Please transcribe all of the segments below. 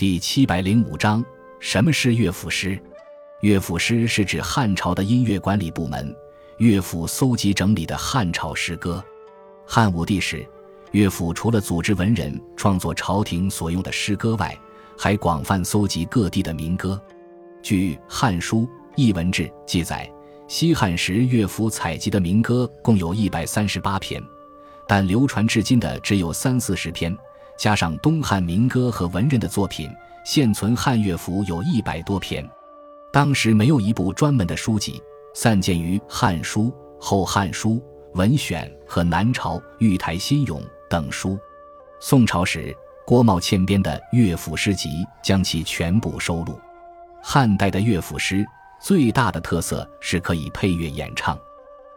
第七百零五章：什么是乐府诗？乐府诗是指汉朝的音乐管理部门乐府搜集整理的汉朝诗歌。汉武帝时，乐府除了组织文人创作朝廷所用的诗歌外，还广泛搜集各地的民歌。据《汉书·艺文志》记载，西汉时乐府采集的民歌共有一百三十八篇，但流传至今的只有三四十篇。加上东汉民歌和文人的作品，现存汉乐府有一百多篇。当时没有一部专门的书籍，散见于《汉书》《后汉书》《文选》和南朝《玉台新咏》等书。宋朝时，郭茂倩编的乐府诗集将其全部收录。汉代的乐府诗最大的特色是可以配乐演唱。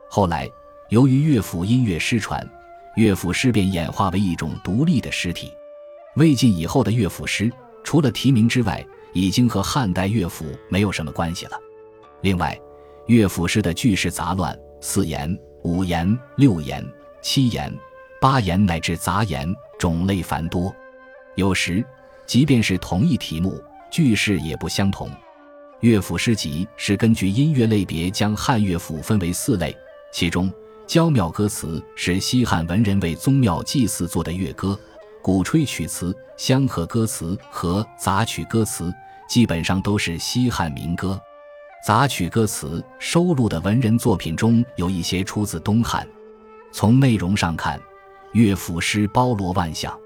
后来，由于乐府音乐失传。乐府诗便演化为一种独立的诗体。魏晋以后的乐府诗，除了题名之外，已经和汉代乐府没有什么关系了。另外，乐府诗的句式杂乱，四言、五言、六言、七言、八言乃至杂言，种类繁多。有时，即便是同一题目，句式也不相同。乐府诗集是根据音乐类别将汉乐府分为四类，其中。焦妙歌词是西汉文人为宗庙祭祀作的乐歌，鼓吹曲词、香和歌词和杂曲歌词基本上都是西汉民歌。杂曲歌词收录的文人作品中有一些出自东汉。从内容上看，乐府诗包罗万象，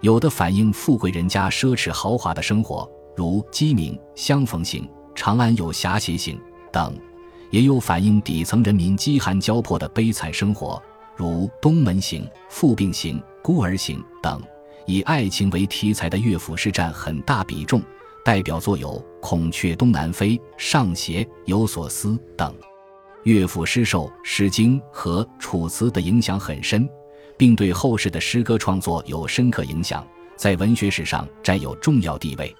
有的反映富贵人家奢侈豪华的生活，如《鸡鸣》《相逢行》《长安有侠斜行》等。也有反映底层人民饥寒交迫的悲惨生活，如《东门行》《父病行》《孤儿行》等。以爱情为题材的乐府诗占很大比重，代表作有《孔雀东南飞》《上邪》《有所思》等。乐府诗受《诗经》和《楚辞》的影响很深，并对后世的诗歌创作有深刻影响，在文学史上占有重要地位。